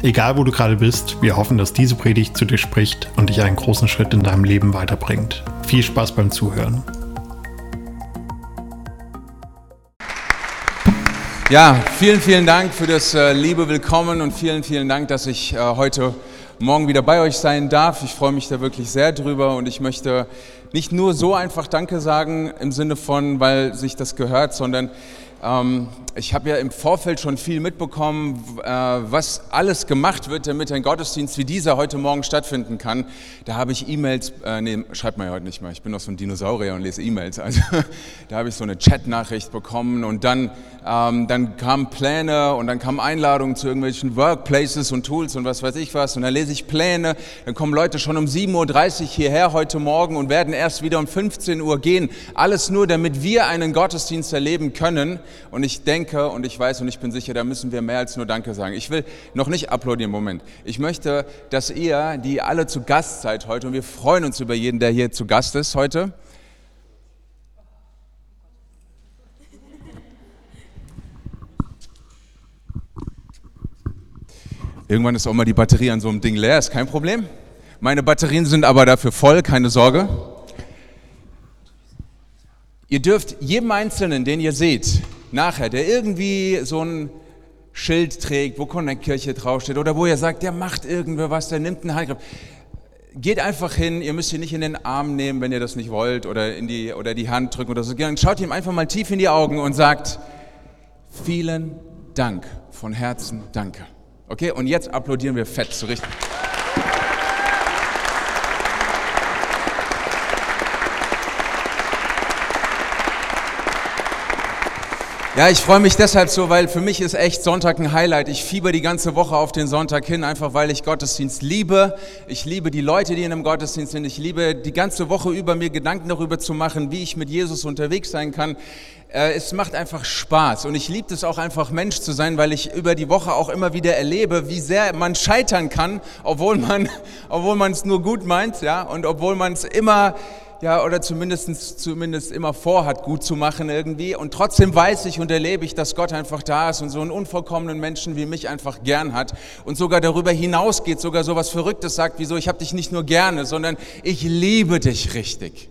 Egal wo du gerade bist, wir hoffen, dass diese Predigt zu dir spricht und dich einen großen Schritt in deinem Leben weiterbringt. Viel Spaß beim Zuhören. Ja, vielen, vielen Dank für das äh, liebe Willkommen und vielen, vielen Dank, dass ich äh, heute Morgen wieder bei euch sein darf. Ich freue mich da wirklich sehr drüber und ich möchte nicht nur so einfach Danke sagen im Sinne von, weil sich das gehört, sondern ähm, ich habe ja im Vorfeld schon viel mitbekommen, äh, was alles gemacht wird, damit ein Gottesdienst wie dieser heute Morgen stattfinden kann. Da habe ich E-Mails, äh, nee, schreibt man ja heute nicht mehr, ich bin noch so ein Dinosaurier und lese E-Mails. Also da habe ich so eine Chat-Nachricht bekommen und dann, ähm, dann kamen Pläne und dann kamen Einladungen zu irgendwelchen Workplaces und Tools und was weiß ich was. Und dann lese ich Pläne, dann kommen Leute schon um 7.30 Uhr hierher heute Morgen und werden erst wieder um 15 Uhr gehen. Alles nur, damit wir einen Gottesdienst erleben können. Und ich denke und ich weiß und ich bin sicher, da müssen wir mehr als nur Danke sagen. Ich will noch nicht applaudieren, Moment. Ich möchte, dass ihr, die alle zu Gast seid heute, und wir freuen uns über jeden, der hier zu Gast ist heute, Irgendwann ist auch mal die Batterie an so einem Ding leer, ist kein Problem. Meine Batterien sind aber dafür voll, keine Sorge. Ihr dürft jedem Einzelnen, den ihr seht, nachher, der irgendwie so ein Schild trägt, wo Connect-Kirche draufsteht oder wo ihr sagt, der macht irgendwer was, der nimmt einen Handgriff. Geht einfach hin, ihr müsst ihn nicht in den Arm nehmen, wenn ihr das nicht wollt oder, in die, oder die Hand drücken oder so. Schaut ihm einfach mal tief in die Augen und sagt, vielen Dank, von Herzen danke. Okay, und jetzt applaudieren wir fett, so richtig. Ja, ich freue mich deshalb so, weil für mich ist echt Sonntag ein Highlight. Ich fieber die ganze Woche auf den Sonntag hin, einfach weil ich Gottesdienst liebe. Ich liebe die Leute, die in einem Gottesdienst sind. Ich liebe die ganze Woche über mir Gedanken darüber zu machen, wie ich mit Jesus unterwegs sein kann. Äh, es macht einfach Spaß und ich liebe es auch einfach Mensch zu sein, weil ich über die Woche auch immer wieder erlebe, wie sehr man scheitern kann, obwohl man, obwohl man es nur gut meint, ja, und obwohl man es immer ja, oder zumindest, zumindest immer vorhat, gut zu machen irgendwie. Und trotzdem weiß ich und erlebe ich, dass Gott einfach da ist und so einen unvollkommenen Menschen wie mich einfach gern hat und sogar darüber hinausgeht, sogar so was Verrücktes sagt, wieso ich habe dich nicht nur gerne, sondern ich liebe dich richtig.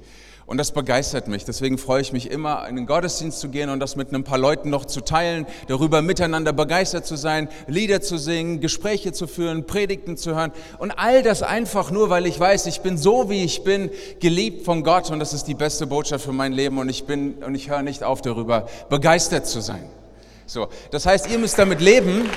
Und das begeistert mich. Deswegen freue ich mich immer, in den Gottesdienst zu gehen und das mit ein paar Leuten noch zu teilen, darüber miteinander begeistert zu sein, Lieder zu singen, Gespräche zu führen, Predigten zu hören. Und all das einfach nur, weil ich weiß, ich bin so, wie ich bin, geliebt von Gott und das ist die beste Botschaft für mein Leben und ich bin, und ich höre nicht auf darüber, begeistert zu sein. So. Das heißt, ihr müsst damit leben,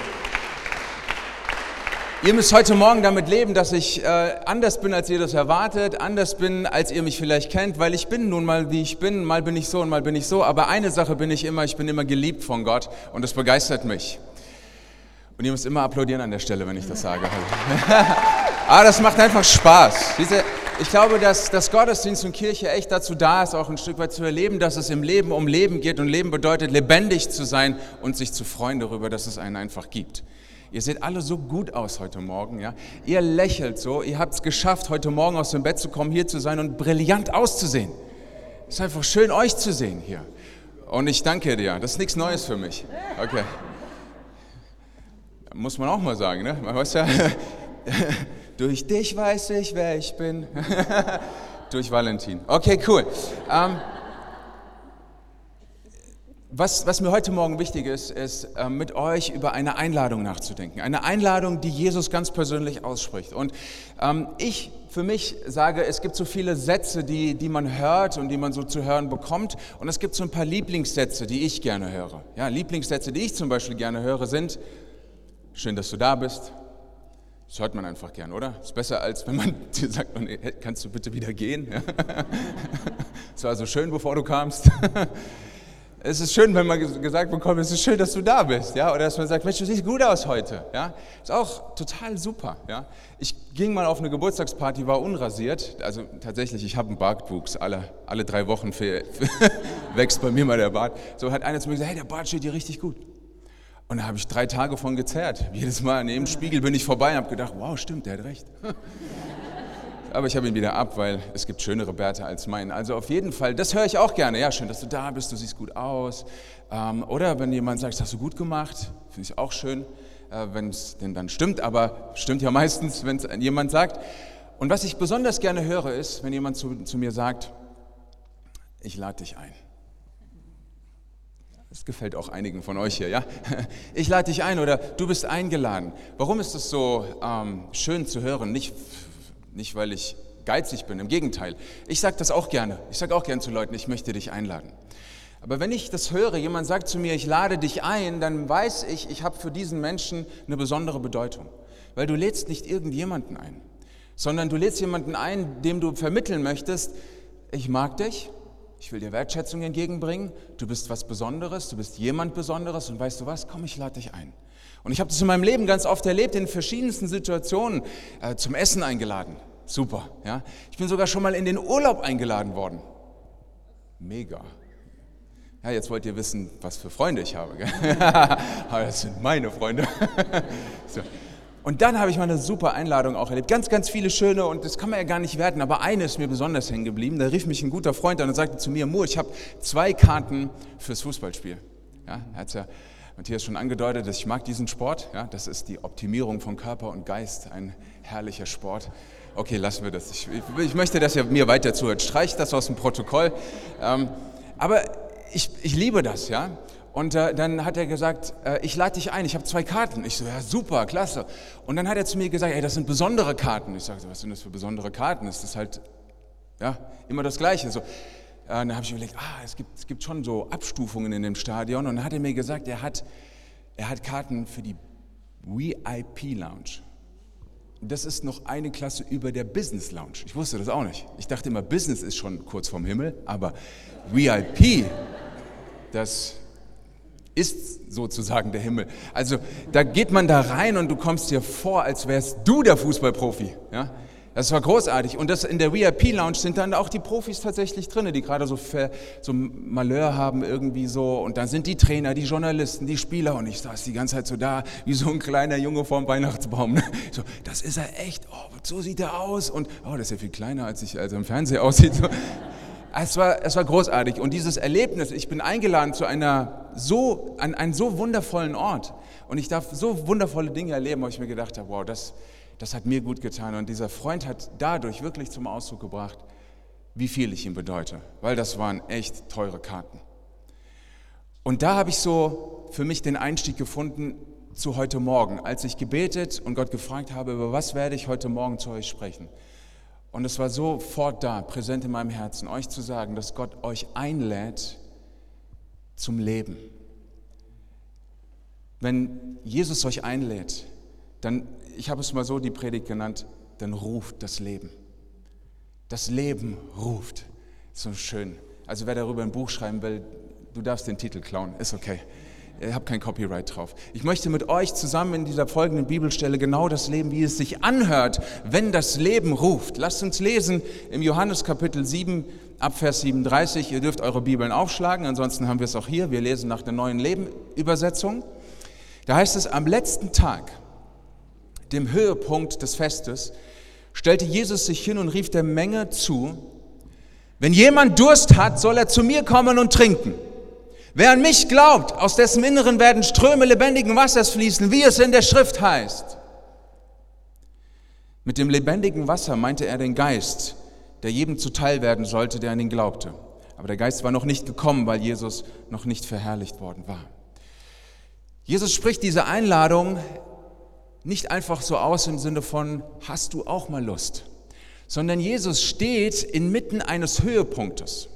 Ihr müsst heute Morgen damit leben, dass ich äh, anders bin, als ihr das erwartet, anders bin, als ihr mich vielleicht kennt, weil ich bin nun mal, wie ich bin. Mal bin ich so und mal bin ich so. Aber eine Sache bin ich immer, ich bin immer geliebt von Gott und das begeistert mich. Und ihr müsst immer applaudieren an der Stelle, wenn ich das sage. Aber das macht einfach Spaß. Diese, ich glaube, dass, dass Gottesdienst und Kirche echt dazu da ist, auch ein Stück weit zu erleben, dass es im Leben um Leben geht und Leben bedeutet, lebendig zu sein und sich zu freuen darüber, dass es einen einfach gibt. Ihr seht alle so gut aus heute Morgen, ja. Ihr lächelt so, ihr habt es geschafft, heute Morgen aus dem Bett zu kommen, hier zu sein und brillant auszusehen. Es ist einfach schön, euch zu sehen hier. Und ich danke dir. Das ist nichts Neues für mich. Okay. Muss man auch mal sagen, ne? Man weiß ja, durch dich weiß ich, wer ich bin. durch Valentin. Okay, cool. Ähm, was, was, mir heute Morgen wichtig ist, ist äh, mit euch über eine Einladung nachzudenken. Eine Einladung, die Jesus ganz persönlich ausspricht. Und ähm, ich für mich sage, es gibt so viele Sätze, die, die man hört und die man so zu hören bekommt. Und es gibt so ein paar Lieblingssätze, die ich gerne höre. Ja, Lieblingssätze, die ich zum Beispiel gerne höre, sind, schön, dass du da bist. Das hört man einfach gern, oder? Ist besser, als wenn man dir sagt, kannst du bitte wieder gehen? Es war so schön, bevor du kamst. Es ist schön, wenn man gesagt bekommt, es ist schön, dass du da bist, ja, oder dass man sagt, Mensch, du siehst gut aus heute, ja. Ist auch total super, ja. Ich ging mal auf eine Geburtstagsparty, war unrasiert, also tatsächlich, ich habe einen Bartwuchs, alle, alle drei Wochen für, für wächst bei mir mal der Bart. So hat einer zu mir gesagt, hey, der Bart steht dir richtig gut. Und da habe ich drei Tage von gezerrt. Jedes Mal neben dem Spiegel bin ich vorbei und habe gedacht, wow, stimmt, der hat recht. Aber ich habe ihn wieder ab, weil es gibt schönere Bärte als meinen. Also auf jeden Fall, das höre ich auch gerne. Ja, schön, dass du da bist, du siehst gut aus. Ähm, oder wenn jemand sagt, das hast du gut gemacht, finde ich auch schön, äh, wenn es denn dann stimmt. Aber stimmt ja meistens, wenn es jemand sagt. Und was ich besonders gerne höre, ist, wenn jemand zu, zu mir sagt, ich lade dich ein. Das gefällt auch einigen von euch hier, ja? Ich lade dich ein oder du bist eingeladen. Warum ist das so ähm, schön zu hören? Nicht nicht, weil ich geizig bin, im Gegenteil. Ich sage das auch gerne. Ich sage auch gerne zu Leuten, ich möchte dich einladen. Aber wenn ich das höre, jemand sagt zu mir, ich lade dich ein, dann weiß ich, ich habe für diesen Menschen eine besondere Bedeutung. Weil du lädst nicht irgendjemanden ein, sondern du lädst jemanden ein, dem du vermitteln möchtest, ich mag dich, ich will dir Wertschätzung entgegenbringen, du bist was Besonderes, du bist jemand Besonderes und weißt du was, komm, ich lade dich ein. Und ich habe das in meinem Leben ganz oft erlebt, in verschiedensten Situationen, äh, zum Essen eingeladen. Super, ja. Ich bin sogar schon mal in den Urlaub eingeladen worden. Mega. Ja, jetzt wollt ihr wissen, was für Freunde ich habe. Das sind meine Freunde. so. Und dann habe ich mal eine super Einladung auch erlebt. Ganz, ganz viele schöne und das kann man ja gar nicht werten, aber eine ist mir besonders hängen geblieben. Da rief mich ein guter Freund an und sagte zu mir, Mur, ich habe zwei Karten fürs Fußballspiel. Ja, er hat ja Matthias schon angedeutet, dass ich mag diesen Sport. Ja, das ist die Optimierung von Körper und Geist, ein herrlicher Sport. Okay, lassen wir das. Ich, ich möchte, dass ihr mir weiter zuhört. Streicht das aus dem Protokoll. Ähm, aber ich, ich liebe das, ja. Und äh, dann hat er gesagt, äh, ich lade dich ein, ich habe zwei Karten. Ich so, ja super, klasse. Und dann hat er zu mir gesagt, ey, das sind besondere Karten. Ich sage, was sind das für besondere Karten? Ist das halt ja, immer das Gleiche. So, dann habe ich überlegt, ah, es gibt, es gibt schon so Abstufungen in dem Stadion. Und dann hat er mir gesagt, er hat, er hat Karten für die VIP Lounge. Das ist noch eine Klasse über der Business Lounge. Ich wusste das auch nicht. Ich dachte immer, Business ist schon kurz vorm Himmel, aber VIP, das ist sozusagen der Himmel. Also da geht man da rein und du kommst dir vor, als wärst du der Fußballprofi. Ja? Das war großartig. Und das in der VIP-Lounge sind dann auch die Profis tatsächlich drin, die gerade so, so Malheur haben irgendwie so. Und dann sind die Trainer, die Journalisten, die Spieler. Und ich saß die ganze Zeit so da, wie so ein kleiner Junge vorm Weihnachtsbaum. So, das ist er echt. Oh, so sieht er aus. Und oh, das ist ja viel kleiner, als ich also im Fernsehen aussieht. So. Es war, es war großartig. Und dieses Erlebnis, ich bin eingeladen zu einer so, an einen so wundervollen Ort. Und ich darf so wundervolle Dinge erleben, wo ich mir gedacht habe, wow, das, das hat mir gut getan. Und dieser Freund hat dadurch wirklich zum Ausdruck gebracht, wie viel ich ihm bedeute, weil das waren echt teure Karten. Und da habe ich so für mich den Einstieg gefunden zu heute Morgen, als ich gebetet und Gott gefragt habe, über was werde ich heute Morgen zu euch sprechen. Und es war sofort da, präsent in meinem Herzen, euch zu sagen, dass Gott euch einlädt zum Leben. Wenn Jesus euch einlädt, dann ich habe es mal so die Predigt genannt, dann ruft das Leben. Das Leben ruft. So schön. Also wer darüber ein Buch schreiben will, du darfst den Titel klauen, ist okay. Ich habe kein Copyright drauf. Ich möchte mit euch zusammen in dieser folgenden Bibelstelle genau das Leben, wie es sich anhört, wenn das Leben ruft. Lasst uns lesen im Johannes Kapitel 7 ab Vers 37. Ihr dürft eure Bibeln aufschlagen, ansonsten haben wir es auch hier. Wir lesen nach der neuen Leben Übersetzung. Da heißt es, am letzten Tag, dem Höhepunkt des Festes, stellte Jesus sich hin und rief der Menge zu, wenn jemand Durst hat, soll er zu mir kommen und trinken. Wer an mich glaubt, aus dessen Inneren werden Ströme lebendigen Wassers fließen, wie es in der Schrift heißt. Mit dem lebendigen Wasser meinte er den Geist, der jedem zuteil werden sollte, der an ihn glaubte. Aber der Geist war noch nicht gekommen, weil Jesus noch nicht verherrlicht worden war. Jesus spricht diese Einladung nicht einfach so aus im Sinne von, hast du auch mal Lust, sondern Jesus steht inmitten eines Höhepunktes.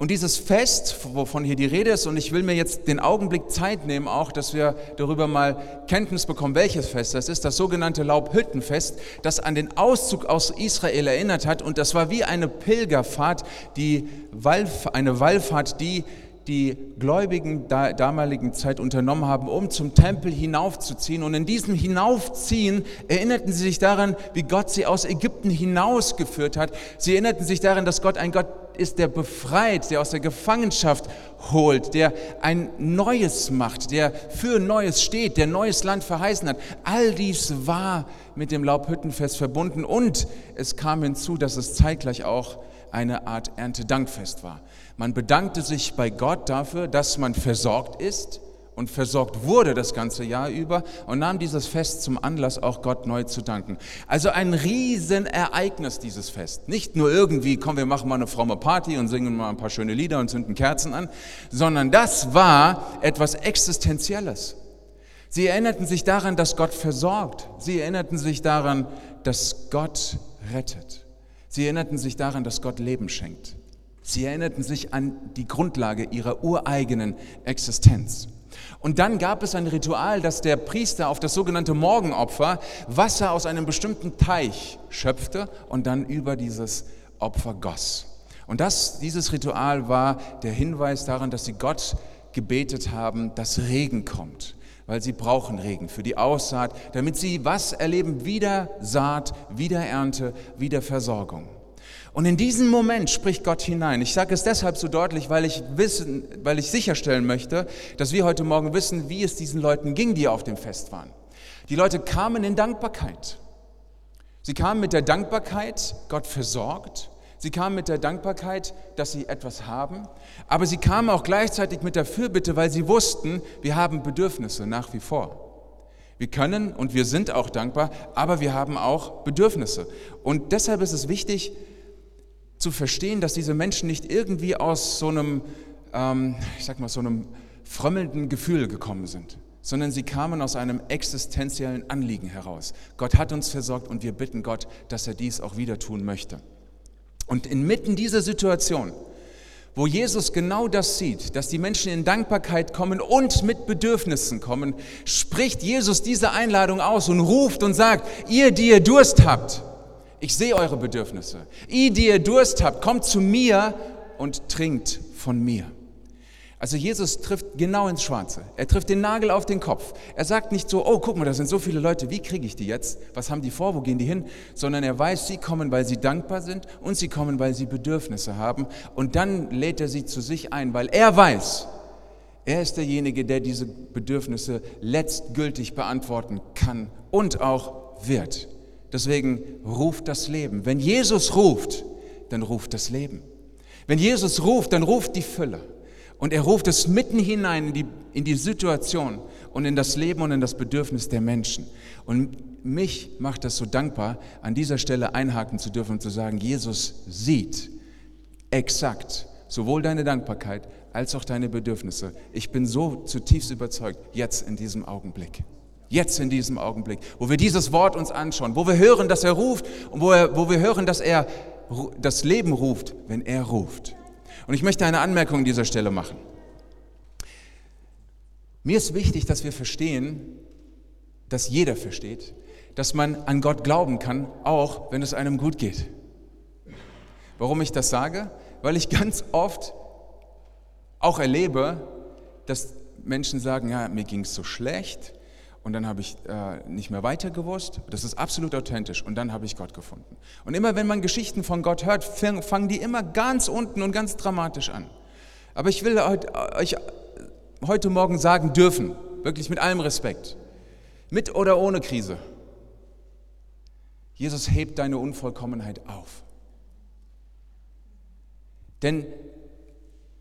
Und dieses Fest, wovon hier die Rede ist, und ich will mir jetzt den Augenblick Zeit nehmen, auch, dass wir darüber mal Kenntnis bekommen, welches Fest das ist, das sogenannte Laubhüttenfest, das an den Auszug aus Israel erinnert hat. Und das war wie eine Pilgerfahrt, die Wallf eine Wallfahrt, die die Gläubigen der damaligen Zeit unternommen haben, um zum Tempel hinaufzuziehen. Und in diesem Hinaufziehen erinnerten sie sich daran, wie Gott sie aus Ägypten hinausgeführt hat. Sie erinnerten sich daran, dass Gott ein Gott ist, der befreit, der aus der Gefangenschaft holt, der ein Neues macht, der für Neues steht, der neues Land verheißen hat. All dies war mit dem Laubhüttenfest verbunden und es kam hinzu, dass es zeitgleich auch eine Art Erntedankfest war. Man bedankte sich bei Gott dafür, dass man versorgt ist und versorgt wurde das ganze Jahr über und nahm dieses Fest zum Anlass, auch Gott neu zu danken. Also ein Riesenereignis, dieses Fest. Nicht nur irgendwie, komm, wir machen mal eine fromme Party und singen mal ein paar schöne Lieder und zünden Kerzen an, sondern das war etwas Existenzielles. Sie erinnerten sich daran, dass Gott versorgt. Sie erinnerten sich daran, dass Gott rettet. Sie erinnerten sich daran, dass Gott Leben schenkt. Sie erinnerten sich an die Grundlage ihrer ureigenen Existenz. Und dann gab es ein Ritual, dass der Priester auf das sogenannte Morgenopfer Wasser aus einem bestimmten Teich schöpfte und dann über dieses Opfer goss. Und das, dieses Ritual war der Hinweis daran, dass sie Gott gebetet haben, dass Regen kommt, weil sie brauchen Regen für die Aussaat, damit sie was erleben? Wieder Saat, wieder Ernte, wieder Versorgung. Und in diesen Moment spricht Gott hinein. Ich sage es deshalb so deutlich, weil ich, wissen, weil ich sicherstellen möchte, dass wir heute Morgen wissen, wie es diesen Leuten ging, die auf dem Fest waren. Die Leute kamen in Dankbarkeit. Sie kamen mit der Dankbarkeit, Gott versorgt. Sie kamen mit der Dankbarkeit, dass sie etwas haben. Aber sie kamen auch gleichzeitig mit der Fürbitte, weil sie wussten, wir haben Bedürfnisse nach wie vor. Wir können und wir sind auch dankbar, aber wir haben auch Bedürfnisse. Und deshalb ist es wichtig, zu verstehen, dass diese Menschen nicht irgendwie aus so einem, ähm, ich sag mal, so einem frömmelnden Gefühl gekommen sind, sondern sie kamen aus einem existenziellen Anliegen heraus. Gott hat uns versorgt und wir bitten Gott, dass er dies auch wieder tun möchte. Und inmitten dieser Situation, wo Jesus genau das sieht, dass die Menschen in Dankbarkeit kommen und mit Bedürfnissen kommen, spricht Jesus diese Einladung aus und ruft und sagt, ihr, die ihr Durst habt, ich sehe eure Bedürfnisse. Ihr, die ihr Durst habt, kommt zu mir und trinkt von mir. Also Jesus trifft genau ins Schwarze. Er trifft den Nagel auf den Kopf. Er sagt nicht so, oh, guck mal, da sind so viele Leute, wie kriege ich die jetzt? Was haben die vor? Wo gehen die hin? Sondern er weiß, sie kommen, weil sie dankbar sind und sie kommen, weil sie Bedürfnisse haben. Und dann lädt er sie zu sich ein, weil er weiß, er ist derjenige, der diese Bedürfnisse letztgültig beantworten kann und auch wird. Deswegen ruft das Leben. Wenn Jesus ruft, dann ruft das Leben. Wenn Jesus ruft, dann ruft die Fülle. Und er ruft es mitten hinein in die, in die Situation und in das Leben und in das Bedürfnis der Menschen. Und mich macht das so dankbar, an dieser Stelle einhaken zu dürfen und zu sagen, Jesus sieht exakt sowohl deine Dankbarkeit als auch deine Bedürfnisse. Ich bin so zutiefst überzeugt, jetzt in diesem Augenblick. Jetzt in diesem Augenblick, wo wir dieses Wort uns anschauen, wo wir hören, dass er ruft und wo, er, wo wir hören, dass er das Leben ruft, wenn er ruft. Und ich möchte eine Anmerkung an dieser Stelle machen. Mir ist wichtig, dass wir verstehen, dass jeder versteht, dass man an Gott glauben kann, auch wenn es einem gut geht. Warum ich das sage? Weil ich ganz oft auch erlebe, dass Menschen sagen, ja, mir ging es so schlecht, und dann habe ich äh, nicht mehr weiter gewusst. Das ist absolut authentisch und dann habe ich Gott gefunden. Und immer wenn man Geschichten von Gott hört, fangen die immer ganz unten und ganz dramatisch an. Aber ich will euch heute Morgen sagen dürfen, wirklich mit allem Respekt, mit oder ohne Krise, Jesus hebt deine Unvollkommenheit auf. Denn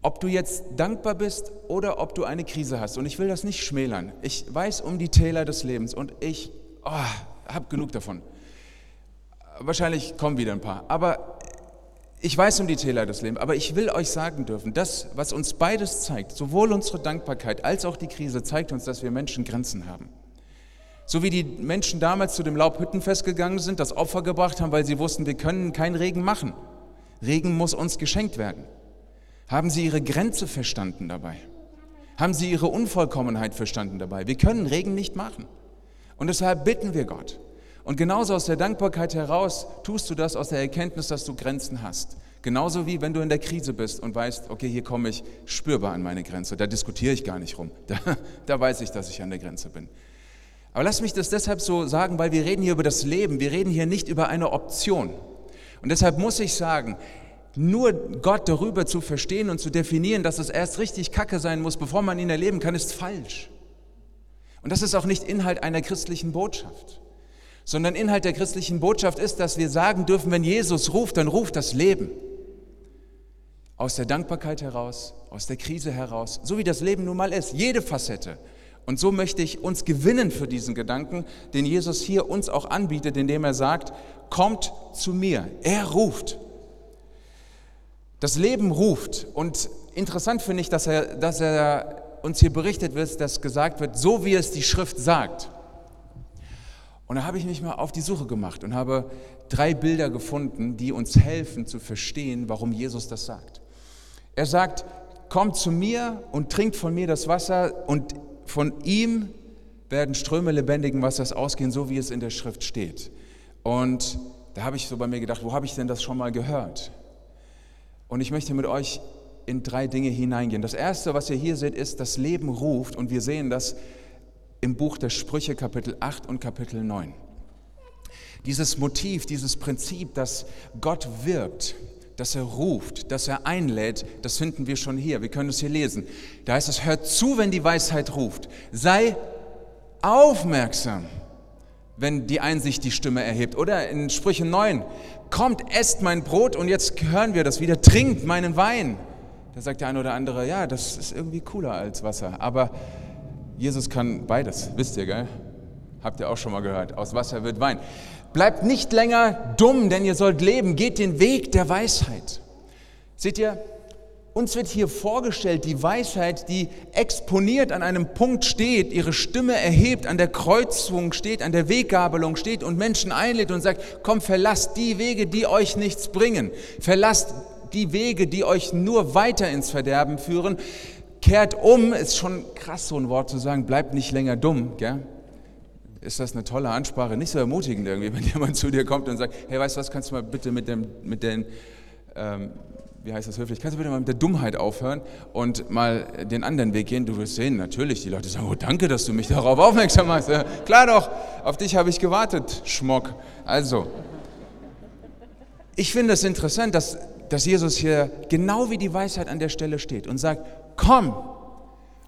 ob du jetzt dankbar bist oder ob du eine Krise hast. Und ich will das nicht schmälern. Ich weiß um die Täler des Lebens und ich oh, habe genug davon. Wahrscheinlich kommen wieder ein paar. Aber ich weiß um die Täler des Lebens. Aber ich will euch sagen dürfen, das, was uns beides zeigt, sowohl unsere Dankbarkeit als auch die Krise, zeigt uns, dass wir Menschen Grenzen haben. So wie die Menschen damals zu dem Laubhüttenfest gegangen sind, das Opfer gebracht haben, weil sie wussten, wir können keinen Regen machen. Regen muss uns geschenkt werden. Haben Sie Ihre Grenze verstanden dabei? Haben Sie Ihre Unvollkommenheit verstanden dabei? Wir können Regen nicht machen. Und deshalb bitten wir Gott. Und genauso aus der Dankbarkeit heraus tust du das aus der Erkenntnis, dass du Grenzen hast. Genauso wie wenn du in der Krise bist und weißt, okay, hier komme ich spürbar an meine Grenze. Da diskutiere ich gar nicht rum. Da, da weiß ich, dass ich an der Grenze bin. Aber lass mich das deshalb so sagen, weil wir reden hier über das Leben. Wir reden hier nicht über eine Option. Und deshalb muss ich sagen, nur Gott darüber zu verstehen und zu definieren, dass es erst richtig kacke sein muss, bevor man ihn erleben kann, ist falsch. Und das ist auch nicht Inhalt einer christlichen Botschaft, sondern Inhalt der christlichen Botschaft ist, dass wir sagen dürfen, wenn Jesus ruft, dann ruft das Leben. Aus der Dankbarkeit heraus, aus der Krise heraus, so wie das Leben nun mal ist, jede Facette. Und so möchte ich uns gewinnen für diesen Gedanken, den Jesus hier uns auch anbietet, indem er sagt, kommt zu mir. Er ruft. Das Leben ruft. Und interessant finde ich, dass er, dass er uns hier berichtet wird, dass gesagt wird, so wie es die Schrift sagt. Und da habe ich mich mal auf die Suche gemacht und habe drei Bilder gefunden, die uns helfen zu verstehen, warum Jesus das sagt. Er sagt, kommt zu mir und trinkt von mir das Wasser und von ihm werden Ströme lebendigen Wassers ausgehen, so wie es in der Schrift steht. Und da habe ich so bei mir gedacht, wo habe ich denn das schon mal gehört? Und ich möchte mit euch in drei Dinge hineingehen. Das erste, was ihr hier seht, ist, das Leben ruft und wir sehen das im Buch der Sprüche Kapitel 8 und Kapitel 9. Dieses Motiv, dieses Prinzip, dass Gott wirkt, dass er ruft, dass er einlädt, das finden wir schon hier. Wir können es hier lesen. Da heißt es, hört zu, wenn die Weisheit ruft. Sei aufmerksam, wenn die Einsicht die Stimme erhebt. Oder in Sprüche 9, kommt, esst mein Brot und jetzt hören wir das wieder, trinkt meinen Wein. Da sagt der eine oder andere, ja, das ist irgendwie cooler als Wasser. Aber Jesus kann beides, wisst ihr, gell? Habt ihr auch schon mal gehört. Aus Wasser wird Wein. Bleibt nicht länger dumm, denn ihr sollt leben. Geht den Weg der Weisheit. Seht ihr, uns wird hier vorgestellt, die Weisheit, die exponiert an einem Punkt steht, ihre Stimme erhebt, an der Kreuzung steht, an der Weggabelung steht und Menschen einlädt und sagt, komm, verlasst die Wege, die euch nichts bringen. Verlasst die Wege, die euch nur weiter ins Verderben führen. Kehrt um, ist schon krass, so ein Wort zu sagen, bleibt nicht länger dumm. Gell? Ist das eine tolle Ansprache? Nicht so ermutigend irgendwie, wenn jemand zu dir kommt und sagt, hey, weißt du was, kannst du mal bitte mit, dem, mit den, ähm, wie heißt das höflich, kannst du bitte mal mit der Dummheit aufhören und mal den anderen Weg gehen? Du wirst sehen, natürlich, die Leute sagen, oh danke, dass du mich darauf aufmerksam machst. Ja, klar doch, auf dich habe ich gewartet, Schmock. Also, ich finde es interessant, dass dass Jesus hier genau wie die Weisheit an der Stelle steht und sagt, komm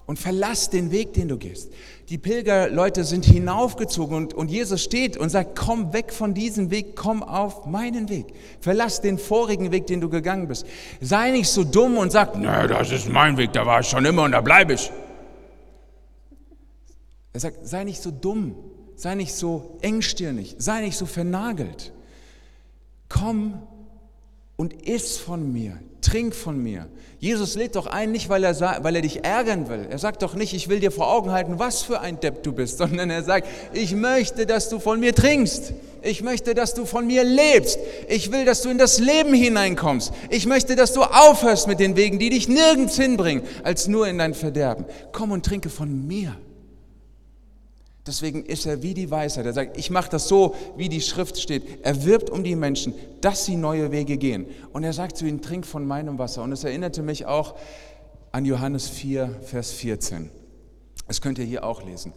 und verlass den Weg, den du gehst. Die Pilgerleute sind hinaufgezogen und, und Jesus steht und sagt, komm weg von diesem Weg, komm auf meinen Weg. Verlass den vorigen Weg, den du gegangen bist. Sei nicht so dumm und sag, na, das ist mein Weg, da war ich schon immer und da bleibe ich. Er sagt, sei nicht so dumm, sei nicht so engstirnig, sei nicht so vernagelt. Komm und iss von mir, trink von mir. Jesus lädt doch ein, nicht weil er, weil er dich ärgern will. Er sagt doch nicht, ich will dir vor Augen halten, was für ein Depp du bist, sondern er sagt, ich möchte, dass du von mir trinkst. Ich möchte, dass du von mir lebst. Ich will, dass du in das Leben hineinkommst. Ich möchte, dass du aufhörst mit den Wegen, die dich nirgends hinbringen, als nur in dein Verderben. Komm und trinke von mir. Deswegen ist er wie die Weisheit. Er sagt, ich mache das so, wie die Schrift steht. Er wirbt um die Menschen, dass sie neue Wege gehen. Und er sagt zu ihnen, trink von meinem Wasser. Und es erinnerte mich auch an Johannes 4, Vers 14. Das könnt ihr hier auch lesen.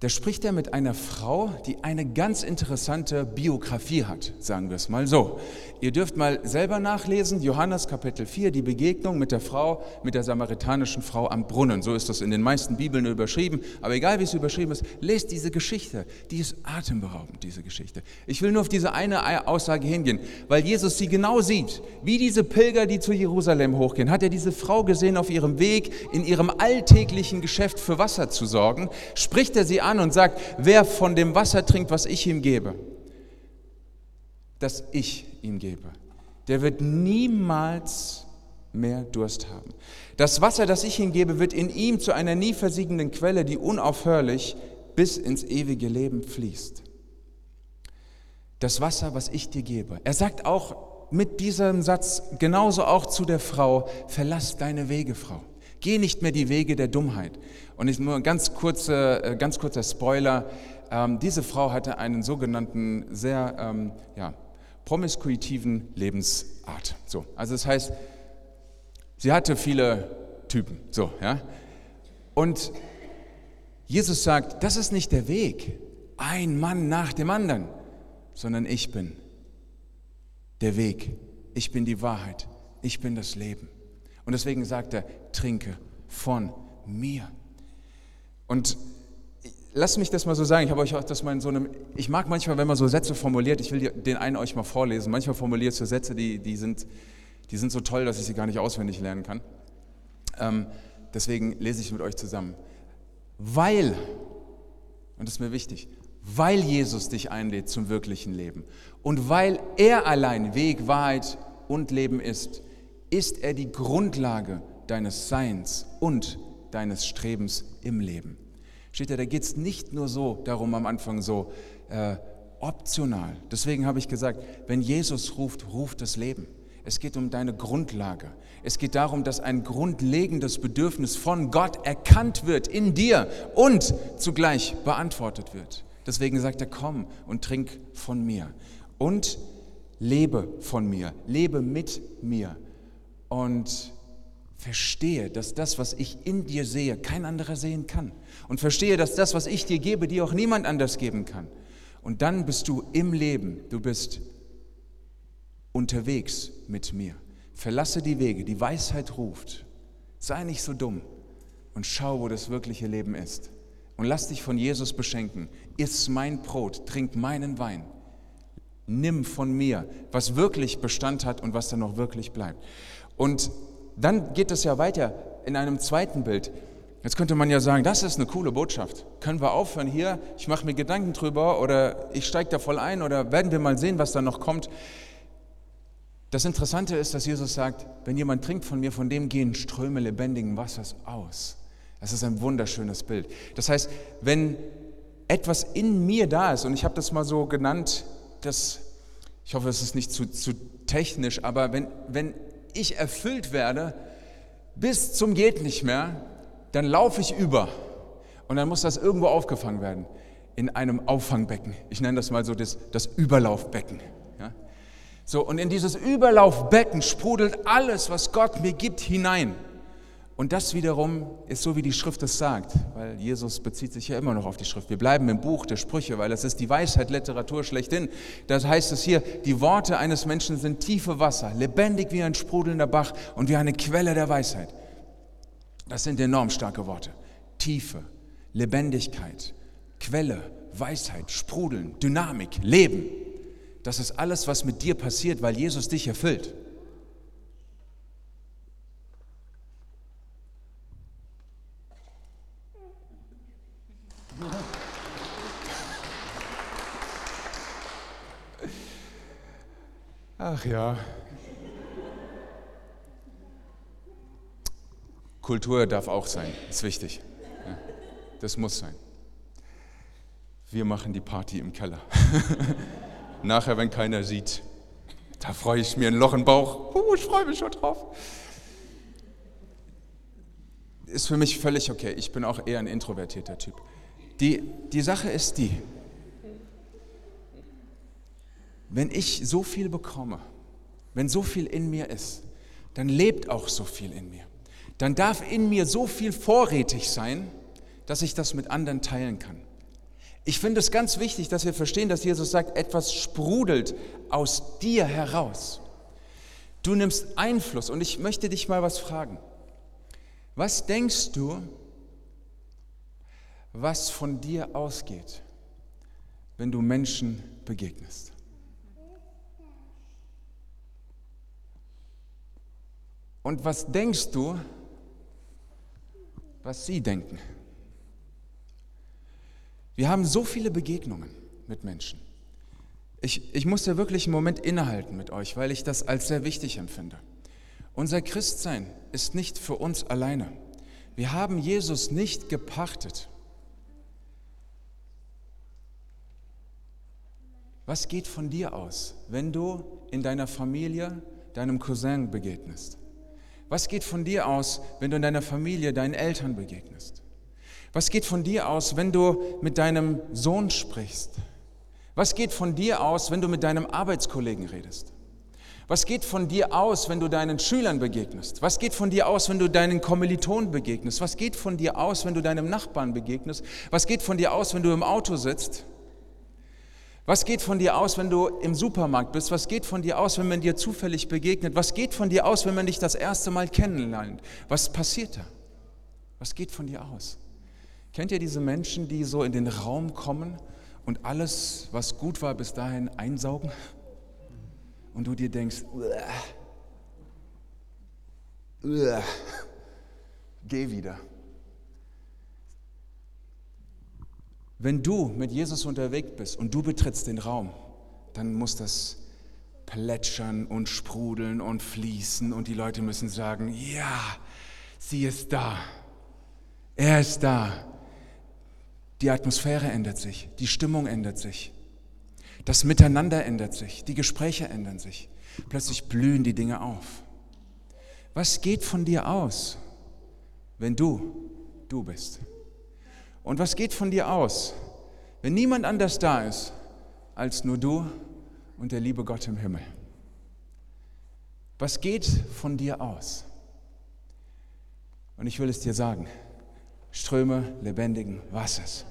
Da spricht er mit einer Frau, die eine ganz interessante Biografie hat, sagen wir es mal so. Ihr dürft mal selber nachlesen, Johannes Kapitel 4, die Begegnung mit der Frau, mit der samaritanischen Frau am Brunnen. So ist das in den meisten Bibeln überschrieben. Aber egal wie es überschrieben ist, lest diese Geschichte. Die ist atemberaubend, diese Geschichte. Ich will nur auf diese eine Aussage hingehen, weil Jesus sie genau sieht. Wie diese Pilger, die zu Jerusalem hochgehen, hat er diese Frau gesehen auf ihrem Weg, in ihrem alltäglichen Geschäft für Wasser zu sorgen, spricht er sie an und sagt, wer von dem Wasser trinkt, was ich ihm gebe, das ich ihm gebe, der wird niemals mehr Durst haben. Das Wasser, das ich ihm gebe, wird in ihm zu einer nie versiegenden Quelle, die unaufhörlich bis ins ewige Leben fließt. Das Wasser, was ich dir gebe. Er sagt auch mit diesem Satz genauso auch zu der Frau, verlass deine Wege, Frau. Geh nicht mehr die Wege der Dummheit. Und ich, nur ein ganz, kurze, äh, ganz kurzer Spoiler. Ähm, diese Frau hatte einen sogenannten sehr ähm, ja, promiskuitiven Lebensart. So, also das heißt, sie hatte viele Typen. So, ja. Und Jesus sagt, das ist nicht der Weg, ein Mann nach dem anderen, sondern ich bin der Weg, ich bin die Wahrheit, ich bin das Leben. Und deswegen sagt er, trinke von mir. Und lass mich das mal so sagen, ich habe euch auch das mal in so einem, ich mag manchmal, wenn man so Sätze formuliert, ich will den einen euch mal vorlesen, manchmal formuliert so Sätze, die, die, sind, die sind so toll, dass ich sie gar nicht auswendig lernen kann. Ähm, deswegen lese ich mit euch zusammen. Weil, und das ist mir wichtig, weil Jesus dich einlädt zum wirklichen Leben und weil er allein Weg, Wahrheit und Leben ist, ist er die Grundlage deines Seins und deines Strebens im Leben. Steht da, da geht es nicht nur so darum am Anfang so äh, optional. Deswegen habe ich gesagt, wenn Jesus ruft, ruft das Leben. Es geht um deine Grundlage. Es geht darum, dass ein grundlegendes Bedürfnis von Gott erkannt wird in dir und zugleich beantwortet wird. Deswegen sagt er, komm und trink von mir und lebe von mir, lebe mit mir und verstehe, dass das, was ich in dir sehe, kein anderer sehen kann. Und verstehe, dass das, was ich dir gebe, dir auch niemand anders geben kann. Und dann bist du im Leben, du bist unterwegs mit mir. Verlasse die Wege, die Weisheit ruft. Sei nicht so dumm und schau, wo das wirkliche Leben ist. Und lass dich von Jesus beschenken. Iss mein Brot, trink meinen Wein. Nimm von mir, was wirklich Bestand hat und was dann noch wirklich bleibt. Und dann geht es ja weiter in einem zweiten Bild. Jetzt könnte man ja sagen, das ist eine coole Botschaft. Können wir aufhören hier? Ich mache mir Gedanken drüber oder ich steige da voll ein oder werden wir mal sehen, was da noch kommt. Das Interessante ist, dass Jesus sagt, wenn jemand trinkt von mir, von dem gehen Ströme lebendigen Wassers aus. Das ist ein wunderschönes Bild. Das heißt, wenn etwas in mir da ist, und ich habe das mal so genannt, dass, ich hoffe, es ist nicht zu, zu technisch, aber wenn, wenn ich erfüllt werde, bis zum geht nicht mehr, dann laufe ich über. Und dann muss das irgendwo aufgefangen werden, in einem Auffangbecken. Ich nenne das mal so das, das Überlaufbecken. Ja? So, und in dieses Überlaufbecken sprudelt alles, was Gott mir gibt, hinein. Und das wiederum ist so, wie die Schrift es sagt, weil Jesus bezieht sich ja immer noch auf die Schrift. Wir bleiben im Buch der Sprüche, weil es ist die Weisheit, Literatur schlechthin. Das heißt es hier, die Worte eines Menschen sind tiefe Wasser, lebendig wie ein sprudelnder Bach und wie eine Quelle der Weisheit. Das sind enorm starke Worte. Tiefe, Lebendigkeit, Quelle, Weisheit, Sprudeln, Dynamik, Leben. Das ist alles, was mit dir passiert, weil Jesus dich erfüllt. Ach ja. Kultur darf auch sein, ist wichtig. Das muss sein. Wir machen die Party im Keller. Nachher, wenn keiner sieht, da freue ich mir ein Loch im Bauch. Uh, ich freue mich schon drauf. Ist für mich völlig okay. Ich bin auch eher ein introvertierter Typ. Die, die Sache ist die, wenn ich so viel bekomme, wenn so viel in mir ist, dann lebt auch so viel in mir. Dann darf in mir so viel vorrätig sein, dass ich das mit anderen teilen kann. Ich finde es ganz wichtig, dass wir verstehen, dass Jesus sagt, etwas sprudelt aus dir heraus. Du nimmst Einfluss und ich möchte dich mal was fragen. Was denkst du, was von dir ausgeht, wenn du Menschen begegnest? Und was denkst du, was sie denken? Wir haben so viele Begegnungen mit Menschen. Ich, ich muss ja wirklich einen Moment innehalten mit euch, weil ich das als sehr wichtig empfinde. Unser Christsein ist nicht für uns alleine. Wir haben Jesus nicht gepachtet. Was geht von dir aus, wenn du in deiner Familie deinem Cousin begegnest? Was geht von dir aus, wenn du in deiner Familie deinen Eltern begegnest? Was geht von dir aus, wenn du mit deinem Sohn sprichst? Was geht von dir aus, wenn du mit deinem Arbeitskollegen redest? Was geht von dir aus, wenn du deinen Schülern begegnest? Was geht von dir aus, wenn du deinen Kommilitonen begegnest? Was geht von dir aus, wenn du deinem Nachbarn begegnest? Was geht von dir aus, wenn du im Auto sitzt? Was geht von dir aus, wenn du im Supermarkt bist? Was geht von dir aus, wenn man dir zufällig begegnet? Was geht von dir aus, wenn man dich das erste Mal kennenlernt? Was passiert da? Was geht von dir aus? Kennt ihr diese Menschen, die so in den Raum kommen und alles, was gut war, bis dahin einsaugen? Und du dir denkst, uah, uah, geh wieder. Wenn du mit Jesus unterwegs bist und du betrittst den Raum, dann muss das plätschern und sprudeln und fließen und die Leute müssen sagen, ja, sie ist da. Er ist da. Die Atmosphäre ändert sich, die Stimmung ändert sich, das Miteinander ändert sich, die Gespräche ändern sich. Plötzlich blühen die Dinge auf. Was geht von dir aus, wenn du du bist? Und was geht von dir aus, wenn niemand anders da ist als nur du und der liebe Gott im Himmel? Was geht von dir aus? Und ich will es dir sagen, Ströme lebendigen Wassers.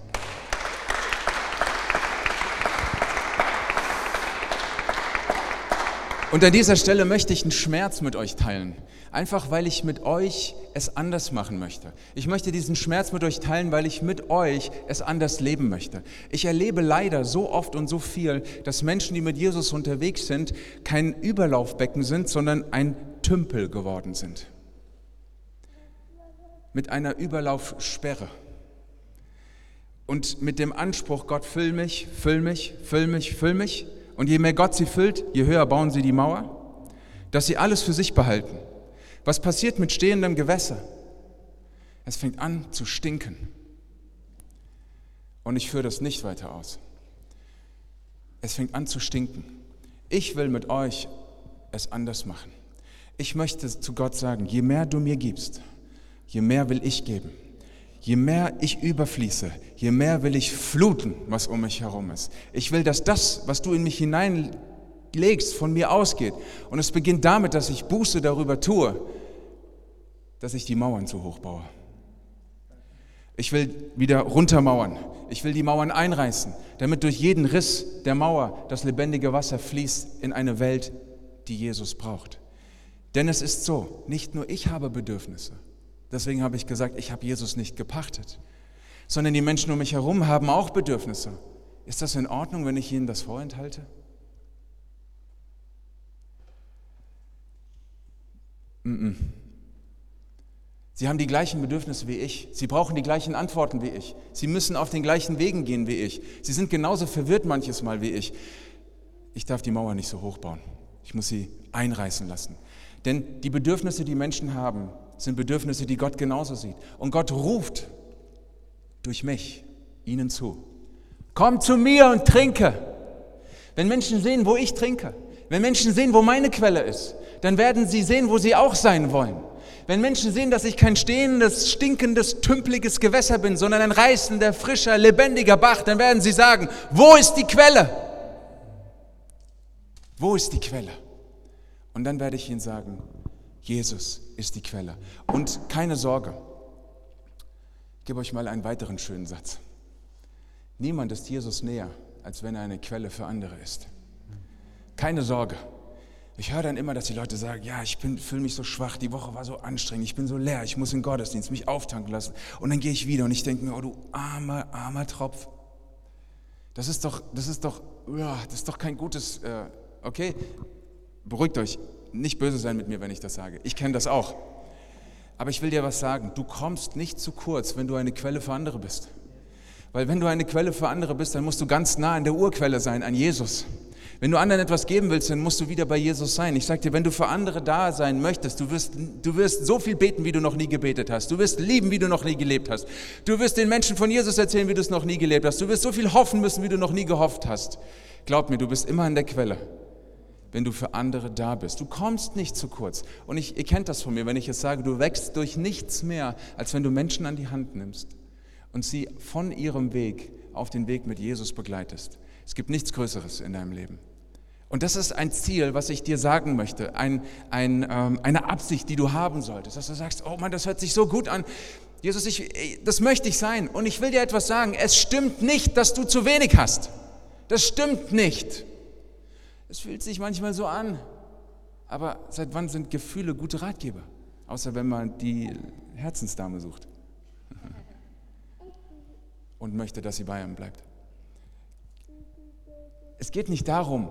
Und an dieser Stelle möchte ich einen Schmerz mit euch teilen. Einfach weil ich mit euch es anders machen möchte. Ich möchte diesen Schmerz mit euch teilen, weil ich mit euch es anders leben möchte. Ich erlebe leider so oft und so viel, dass Menschen, die mit Jesus unterwegs sind, kein Überlaufbecken sind, sondern ein Tümpel geworden sind. Mit einer Überlaufsperre. Und mit dem Anspruch, Gott, füll mich, füll mich, füll mich, füll mich. Und je mehr Gott sie füllt, je höher bauen sie die Mauer, dass sie alles für sich behalten. Was passiert mit stehendem Gewässer? Es fängt an zu stinken. Und ich führe das nicht weiter aus. Es fängt an zu stinken. Ich will mit euch es anders machen. Ich möchte zu Gott sagen, je mehr du mir gibst, je mehr will ich geben. Je mehr ich überfließe, je mehr will ich fluten, was um mich herum ist. Ich will, dass das, was du in mich hineinlegst, von mir ausgeht. Und es beginnt damit, dass ich Buße darüber tue, dass ich die Mauern zu hoch baue. Ich will wieder runtermauern. Ich will die Mauern einreißen, damit durch jeden Riss der Mauer das lebendige Wasser fließt in eine Welt, die Jesus braucht. Denn es ist so, nicht nur ich habe Bedürfnisse. Deswegen habe ich gesagt, ich habe Jesus nicht gepachtet, sondern die Menschen um mich herum haben auch Bedürfnisse. Ist das in Ordnung, wenn ich ihnen das vorenthalte? Sie haben die gleichen Bedürfnisse wie ich. Sie brauchen die gleichen Antworten wie ich. Sie müssen auf den gleichen Wegen gehen wie ich. Sie sind genauso verwirrt manches Mal wie ich. Ich darf die Mauer nicht so hoch bauen. Ich muss sie einreißen lassen. Denn die Bedürfnisse, die Menschen haben, sind Bedürfnisse, die Gott genauso sieht. Und Gott ruft durch mich ihnen zu. Komm zu mir und trinke. Wenn Menschen sehen, wo ich trinke, wenn Menschen sehen, wo meine Quelle ist, dann werden sie sehen, wo sie auch sein wollen. Wenn Menschen sehen, dass ich kein stehendes, stinkendes, tümpeliges Gewässer bin, sondern ein reißender, frischer, lebendiger Bach, dann werden sie sagen, wo ist die Quelle? Wo ist die Quelle? Und dann werde ich ihnen sagen, Jesus ist die Quelle. Und keine Sorge, ich gebe euch mal einen weiteren schönen Satz. Niemand ist Jesus näher, als wenn er eine Quelle für andere ist. Keine Sorge. Ich höre dann immer, dass die Leute sagen, ja, ich fühle mich so schwach, die Woche war so anstrengend, ich bin so leer, ich muss in den Gottesdienst mich auftanken lassen. Und dann gehe ich wieder und ich denke mir, oh du armer, armer Tropf. Das ist doch, das ist doch, das ist doch kein gutes, äh, okay, beruhigt euch, nicht böse sein mit mir, wenn ich das sage. Ich kenne das auch. Aber ich will dir was sagen. Du kommst nicht zu kurz, wenn du eine Quelle für andere bist. Weil wenn du eine Quelle für andere bist, dann musst du ganz nah an der Urquelle sein, an Jesus. Wenn du anderen etwas geben willst, dann musst du wieder bei Jesus sein. Ich sage dir, wenn du für andere da sein möchtest, du wirst, du wirst so viel beten, wie du noch nie gebetet hast. Du wirst lieben, wie du noch nie gelebt hast. Du wirst den Menschen von Jesus erzählen, wie du es noch nie gelebt hast. Du wirst so viel hoffen müssen, wie du noch nie gehofft hast. Glaub mir, du bist immer an der Quelle wenn du für andere da bist. Du kommst nicht zu kurz. Und ich, ihr kennt das von mir, wenn ich es sage, du wächst durch nichts mehr, als wenn du Menschen an die Hand nimmst und sie von ihrem Weg auf den Weg mit Jesus begleitest. Es gibt nichts Größeres in deinem Leben. Und das ist ein Ziel, was ich dir sagen möchte, ein, ein, ähm, eine Absicht, die du haben solltest, dass du sagst, oh Mann, das hört sich so gut an. Jesus, ich, das möchte ich sein. Und ich will dir etwas sagen. Es stimmt nicht, dass du zu wenig hast. Das stimmt nicht. Es fühlt sich manchmal so an. Aber seit wann sind Gefühle gute Ratgeber? Außer wenn man die Herzensdame sucht und möchte, dass sie bei einem bleibt. Es geht nicht darum,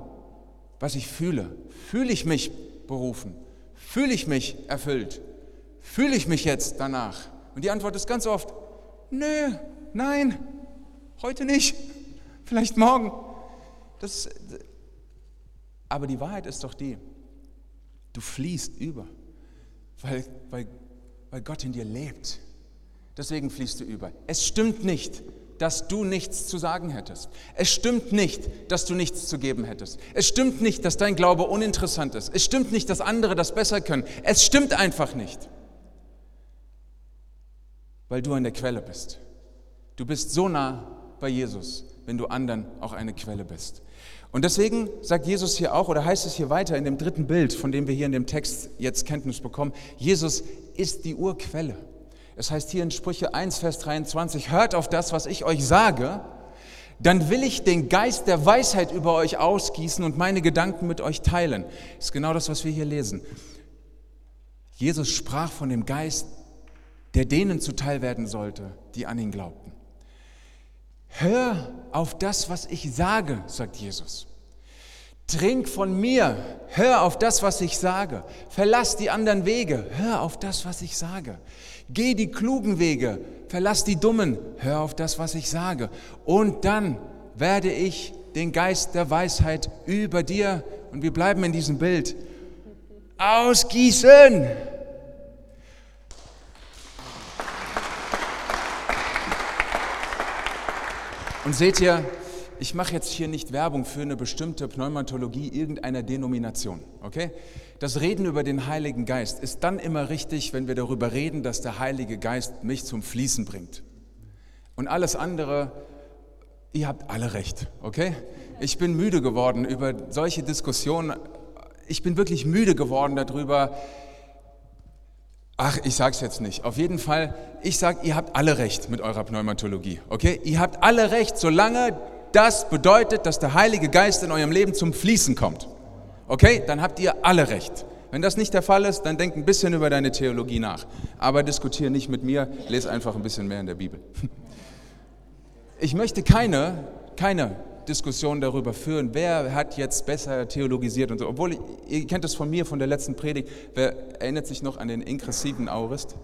was ich fühle. Fühle ich mich berufen? Fühle ich mich erfüllt? Fühle ich mich jetzt danach? Und die Antwort ist ganz oft, nö, nein, heute nicht, vielleicht morgen. Das, aber die Wahrheit ist doch die, du fließt über, weil, weil, weil Gott in dir lebt. Deswegen fließt du über. Es stimmt nicht, dass du nichts zu sagen hättest. Es stimmt nicht, dass du nichts zu geben hättest. Es stimmt nicht, dass dein Glaube uninteressant ist. Es stimmt nicht, dass andere das besser können. Es stimmt einfach nicht weil du an der Quelle bist. Du bist so nah bei Jesus, wenn du anderen auch eine Quelle bist. Und deswegen sagt Jesus hier auch, oder heißt es hier weiter in dem dritten Bild, von dem wir hier in dem Text jetzt Kenntnis bekommen, Jesus ist die Urquelle. Es heißt hier in Sprüche 1, Vers 23, hört auf das, was ich euch sage, dann will ich den Geist der Weisheit über euch ausgießen und meine Gedanken mit euch teilen. Das ist genau das, was wir hier lesen. Jesus sprach von dem Geist der denen zuteil werden sollte, die an ihn glaubten. Hör auf das, was ich sage, sagt Jesus. Trink von mir, hör auf das, was ich sage. Verlass die anderen Wege, hör auf das, was ich sage. Geh die klugen Wege, verlass die dummen, hör auf das, was ich sage. Und dann werde ich den Geist der Weisheit über dir, und wir bleiben in diesem Bild, ausgießen. Und seht ihr, ich mache jetzt hier nicht Werbung für eine bestimmte Pneumatologie irgendeiner Denomination, okay? Das Reden über den Heiligen Geist ist dann immer richtig, wenn wir darüber reden, dass der Heilige Geist mich zum Fließen bringt. Und alles andere, ihr habt alle recht, okay? Ich bin müde geworden über solche Diskussionen. Ich bin wirklich müde geworden darüber, Ach, ich sag's jetzt nicht. Auf jeden Fall, ich sag, ihr habt alle recht mit eurer Pneumatologie. Okay? Ihr habt alle recht, solange das bedeutet, dass der Heilige Geist in eurem Leben zum Fließen kommt. Okay? Dann habt ihr alle recht. Wenn das nicht der Fall ist, dann denk ein bisschen über deine Theologie nach. Aber diskutiere nicht mit mir, lese einfach ein bisschen mehr in der Bibel. Ich möchte keine, keine Diskussion darüber führen, wer hat jetzt besser theologisiert und so. Obwohl, ihr kennt es von mir, von der letzten Predigt. Wer erinnert sich noch an den ingressiven Aurist?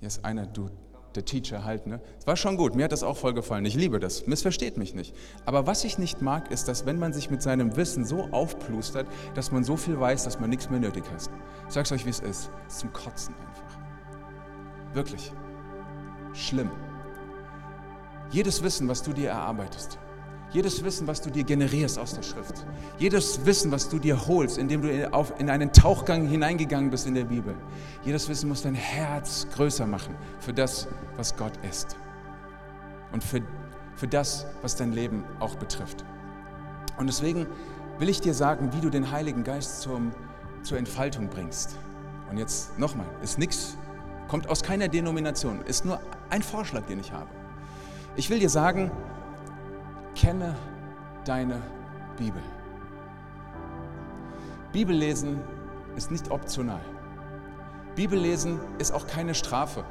Hier ist einer, du, der Teacher halt, ne? War schon gut, mir hat das auch voll gefallen. Ich liebe das, missversteht mich nicht. Aber was ich nicht mag, ist, dass wenn man sich mit seinem Wissen so aufplustert, dass man so viel weiß, dass man nichts mehr nötig hat. Ich sag's euch, wie es ist. Es ist zum Kotzen einfach. Wirklich. Schlimm. Jedes Wissen, was du dir erarbeitest, jedes Wissen, was du dir generierst aus der Schrift, jedes Wissen, was du dir holst, indem du in einen Tauchgang hineingegangen bist in der Bibel, jedes Wissen muss dein Herz größer machen für das, was Gott ist und für, für das, was dein Leben auch betrifft. Und deswegen will ich dir sagen, wie du den Heiligen Geist zum, zur Entfaltung bringst. Und jetzt nochmal, ist nichts, kommt aus keiner Denomination, ist nur ein Vorschlag, den ich habe. Ich will dir sagen, Kenne deine Bibel. Bibellesen ist nicht optional. Bibellesen ist auch keine Strafe,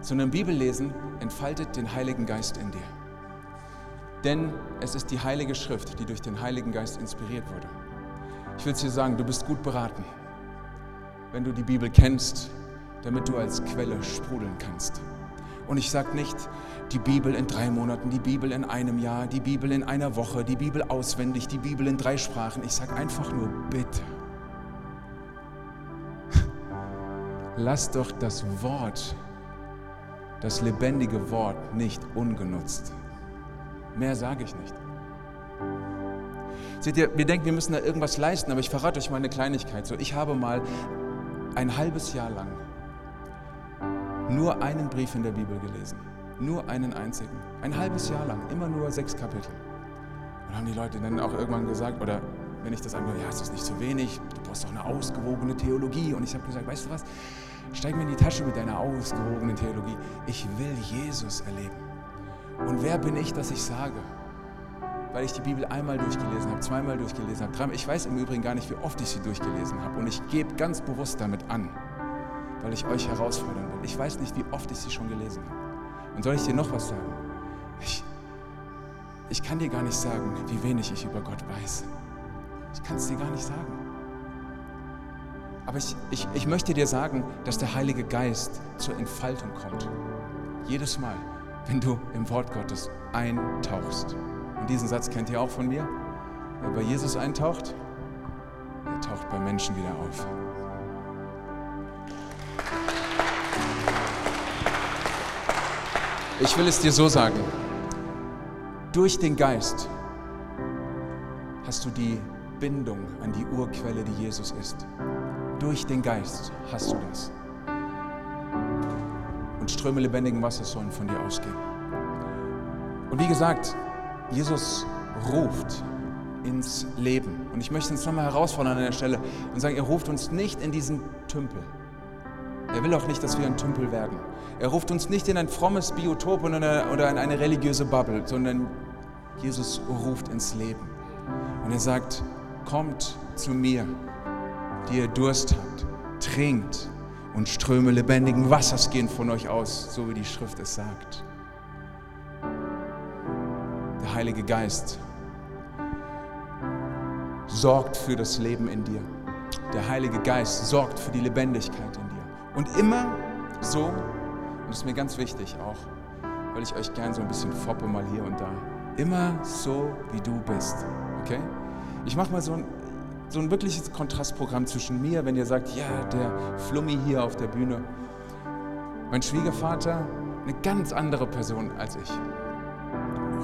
sondern Bibellesen entfaltet den Heiligen Geist in dir. Denn es ist die Heilige Schrift, die durch den Heiligen Geist inspiriert wurde. Ich will es dir sagen, du bist gut beraten, wenn du die Bibel kennst, damit du als Quelle sprudeln kannst. Und ich sage nicht, die Bibel in drei Monaten, die Bibel in einem Jahr, die Bibel in einer Woche, die Bibel auswendig, die Bibel in drei Sprachen. Ich sage einfach nur, bitte. Lass doch das Wort, das lebendige Wort nicht ungenutzt. Mehr sage ich nicht. Seht ihr, wir denken, wir müssen da irgendwas leisten, aber ich verrate euch mal eine Kleinigkeit. So, ich habe mal ein halbes Jahr lang nur einen Brief in der Bibel gelesen. Nur einen einzigen. Ein halbes Jahr lang, immer nur sechs Kapitel. Und haben die Leute dann auch irgendwann gesagt, oder wenn ich das einfach, ja, ist das nicht zu wenig, du brauchst doch eine ausgewogene Theologie. Und ich habe gesagt, weißt du was, steig mir in die Tasche mit deiner ausgewogenen Theologie. Ich will Jesus erleben. Und wer bin ich, dass ich sage? Weil ich die Bibel einmal durchgelesen habe, zweimal durchgelesen habe, dreimal. Ich weiß im Übrigen gar nicht, wie oft ich sie durchgelesen habe. Und ich gebe ganz bewusst damit an, weil ich euch herausfordern will. Ich weiß nicht, wie oft ich sie schon gelesen habe. Und soll ich dir noch was sagen? Ich, ich kann dir gar nicht sagen, wie wenig ich über Gott weiß. Ich kann es dir gar nicht sagen. Aber ich, ich, ich möchte dir sagen, dass der Heilige Geist zur Entfaltung kommt. Jedes Mal, wenn du im Wort Gottes eintauchst. Und diesen Satz kennt ihr auch von mir. Wer bei Jesus eintaucht, er taucht bei Menschen wieder auf. Ich will es dir so sagen. Durch den Geist hast du die Bindung an die Urquelle, die Jesus ist. Durch den Geist hast du das. Und Ströme lebendigen Wassers sollen von dir ausgehen. Und wie gesagt, Jesus ruft ins Leben. Und ich möchte uns nochmal herausfordern an der Stelle und sagen, er ruft uns nicht in diesen Tümpel. Er will auch nicht, dass wir ein Tümpel werden. Er ruft uns nicht in ein frommes Biotop oder in eine religiöse Bubble, sondern Jesus ruft ins Leben. Und er sagt, kommt zu mir, die ihr Durst habt, trinkt und Ströme lebendigen Wassers gehen von euch aus, so wie die Schrift es sagt. Der Heilige Geist sorgt für das Leben in dir. Der Heilige Geist sorgt für die Lebendigkeit. Und immer so, und das ist mir ganz wichtig auch, weil ich euch gern so ein bisschen foppe mal hier und da, immer so, wie du bist. Okay? Ich mache mal so ein, so ein wirkliches Kontrastprogramm zwischen mir, wenn ihr sagt, ja, der Flummi hier auf der Bühne, mein Schwiegervater, eine ganz andere Person als ich.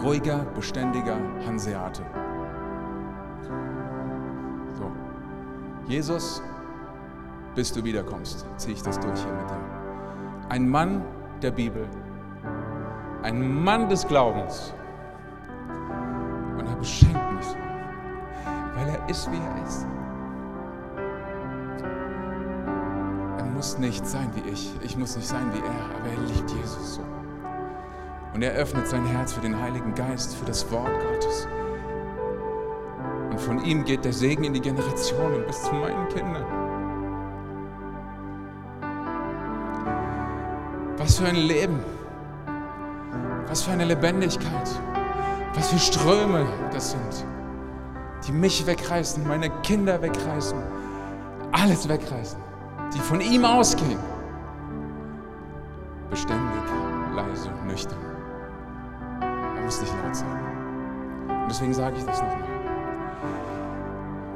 Ruhiger, beständiger Hanseate. So. Jesus, bis du wiederkommst, ziehe ich das durch hier mit dir. Ein Mann der Bibel, ein Mann des Glaubens. Und er beschenkt mich weil er ist, wie er ist. Er muss nicht sein wie ich, ich muss nicht sein wie er, aber er liebt Jesus so. Und er öffnet sein Herz für den Heiligen Geist, für das Wort Gottes. Und von ihm geht der Segen in die Generationen bis zu meinen Kindern. Was für ein Leben, was für eine Lebendigkeit, was für Ströme das sind die mich wegreißen, meine Kinder wegreißen, alles wegreißen, die von ihm ausgehen. Beständig, leise, nüchtern. Er muss nicht laut sein. Und deswegen sage ich das nochmal.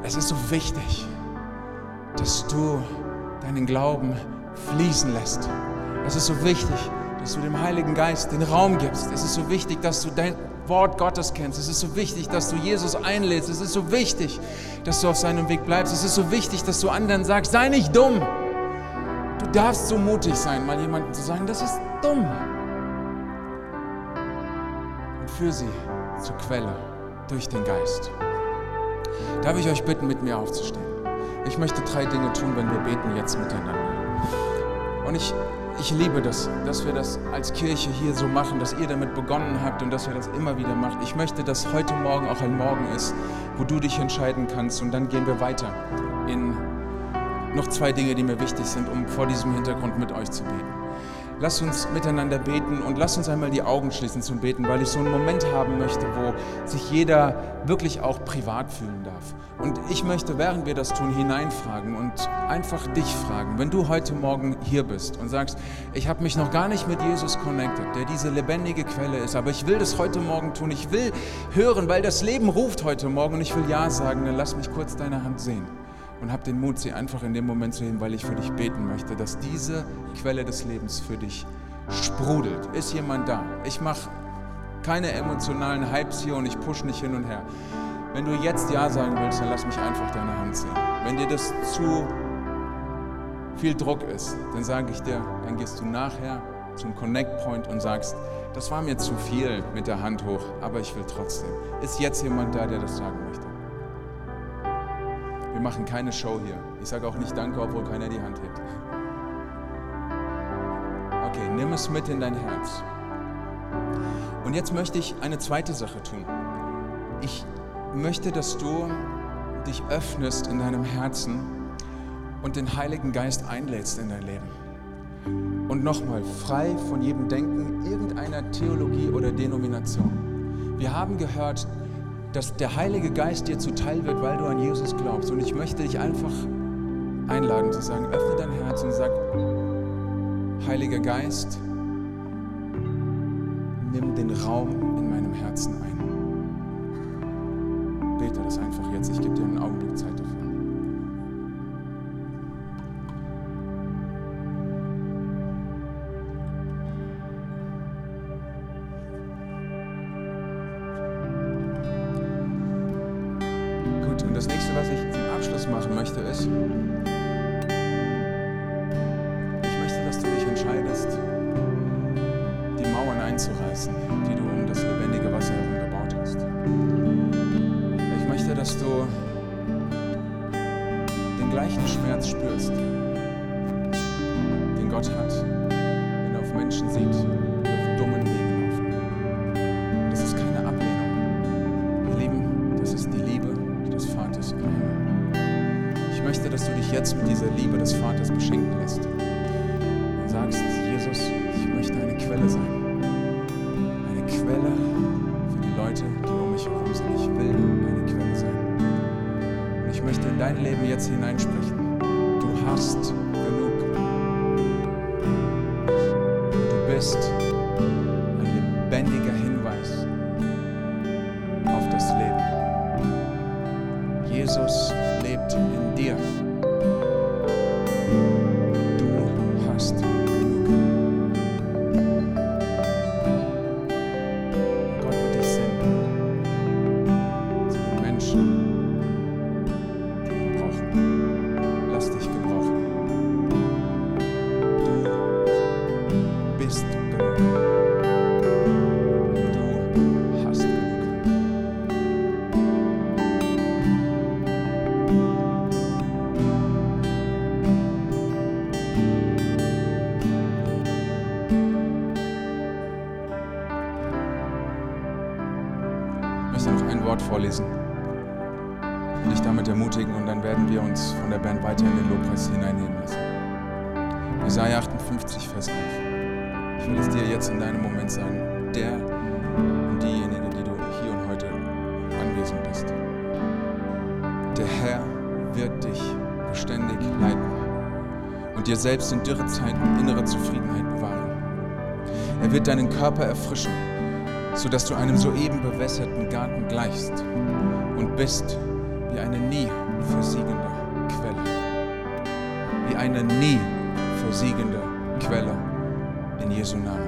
Es ist so wichtig, dass du deinen Glauben fließen lässt. Es ist so wichtig, dass du dem Heiligen Geist den Raum gibst. Es ist so wichtig, dass du dein, Wort Gottes kennst. Es ist so wichtig, dass du Jesus einlädst. Es ist so wichtig, dass du auf seinem Weg bleibst. Es ist so wichtig, dass du anderen sagst, sei nicht dumm. Du darfst so mutig sein, mal jemandem zu sagen, das ist dumm. Und für sie zur Quelle durch den Geist. Darf ich euch bitten, mit mir aufzustehen? Ich möchte drei Dinge tun, wenn wir beten jetzt miteinander. Und ich ich liebe das, dass wir das als Kirche hier so machen, dass ihr damit begonnen habt und dass ihr das immer wieder macht. Ich möchte, dass heute Morgen auch ein Morgen ist, wo du dich entscheiden kannst und dann gehen wir weiter in noch zwei Dinge, die mir wichtig sind, um vor diesem Hintergrund mit euch zu beten. Lass uns miteinander beten und lass uns einmal die Augen schließen zum Beten, weil ich so einen Moment haben möchte, wo sich jeder wirklich auch privat fühlen darf. Und ich möchte, während wir das tun, hineinfragen und einfach dich fragen, wenn du heute Morgen hier bist und sagst, ich habe mich noch gar nicht mit Jesus connected, der diese lebendige Quelle ist, aber ich will das heute Morgen tun, ich will hören, weil das Leben ruft heute Morgen und ich will Ja sagen, dann lass mich kurz deine Hand sehen und hab den Mut, sie einfach in dem Moment zu heben, weil ich für dich beten möchte, dass diese Quelle des Lebens für dich sprudelt. Ist jemand da? Ich mache keine emotionalen Hypes hier und ich push nicht hin und her. Wenn du jetzt Ja sagen willst, dann lass mich einfach deine Hand sehen. Wenn dir das zu viel Druck ist, dann sage ich dir, dann gehst du nachher zum Connect Point und sagst, das war mir zu viel mit der Hand hoch, aber ich will trotzdem. Ist jetzt jemand da, der das sagen möchte? Wir machen keine Show hier. Ich sage auch nicht Danke, obwohl keiner die Hand hebt. Okay, nimm es mit in dein Herz. Und jetzt möchte ich eine zweite Sache tun. Ich möchte, dass du dich öffnest in deinem Herzen und den Heiligen Geist einlädst in dein Leben. Und nochmal, frei von jedem Denken irgendeiner Theologie oder Denomination. Wir haben gehört, dass der Heilige Geist dir zuteil wird, weil du an Jesus glaubst. Und ich möchte dich einfach einladen zu sagen, öffne dein Herz und sag, Heiliger Geist, nimm den Raum in meinem Herzen ein. Bete das einfach jetzt. Ich gebe dir einen Augenblick Zeit Vaters beschenken lässt und sagst, Jesus, ich möchte eine Quelle sein. Eine Quelle für die Leute, die um mich herum sind. Ich will eine Quelle sein. Und ich möchte in dein Leben jetzt hineinsprechen. Du hast anwesend bist. Der Herr wird dich beständig leiten und dir selbst in Dürrezeiten innere Zufriedenheit bewahren. Er wird deinen Körper erfrischen, sodass du einem soeben bewässerten Garten gleichst und bist wie eine nie versiegende Quelle. Wie eine nie versiegende Quelle in Jesu Namen.